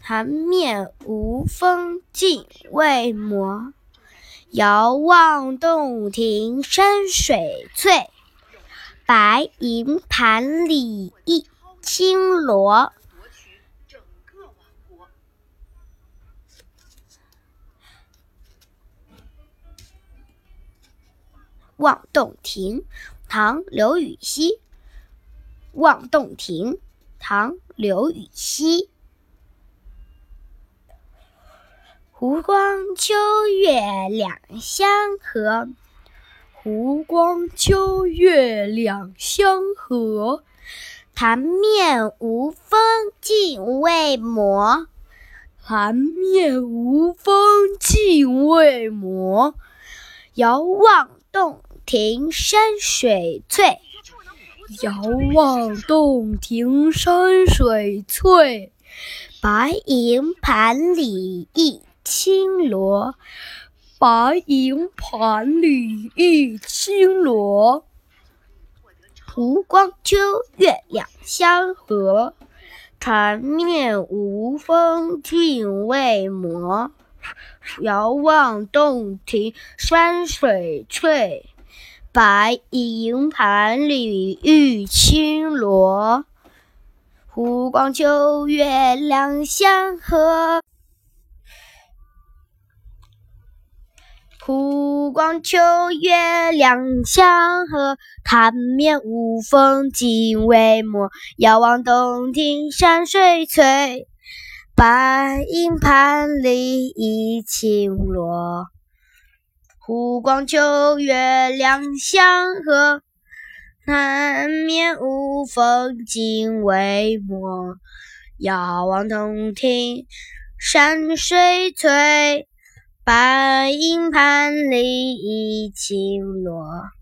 潭面无风镜未磨，遥望洞庭山水翠，白银盘里一青螺。望洞庭，唐·刘禹锡。望洞庭，唐·刘禹锡。湖光秋月两相和，湖光秋月两相和。潭面无风镜未磨，潭面无风镜未磨。遥望洞庭山水翠，遥望洞庭山水翠。白银盘里一。青螺，白银盘里一青螺。湖光秋月两相和，潭面无风镜未磨。遥望洞庭山水翠，白银盘里一青螺。湖光秋月两相和。湖湖光秋月两相和，潭面无风镜未磨。遥望洞庭山水翠，白银盘里一青螺。湖光秋月两相和，潭面无风镜未磨。遥望洞庭山水翠。白银盘里一青螺。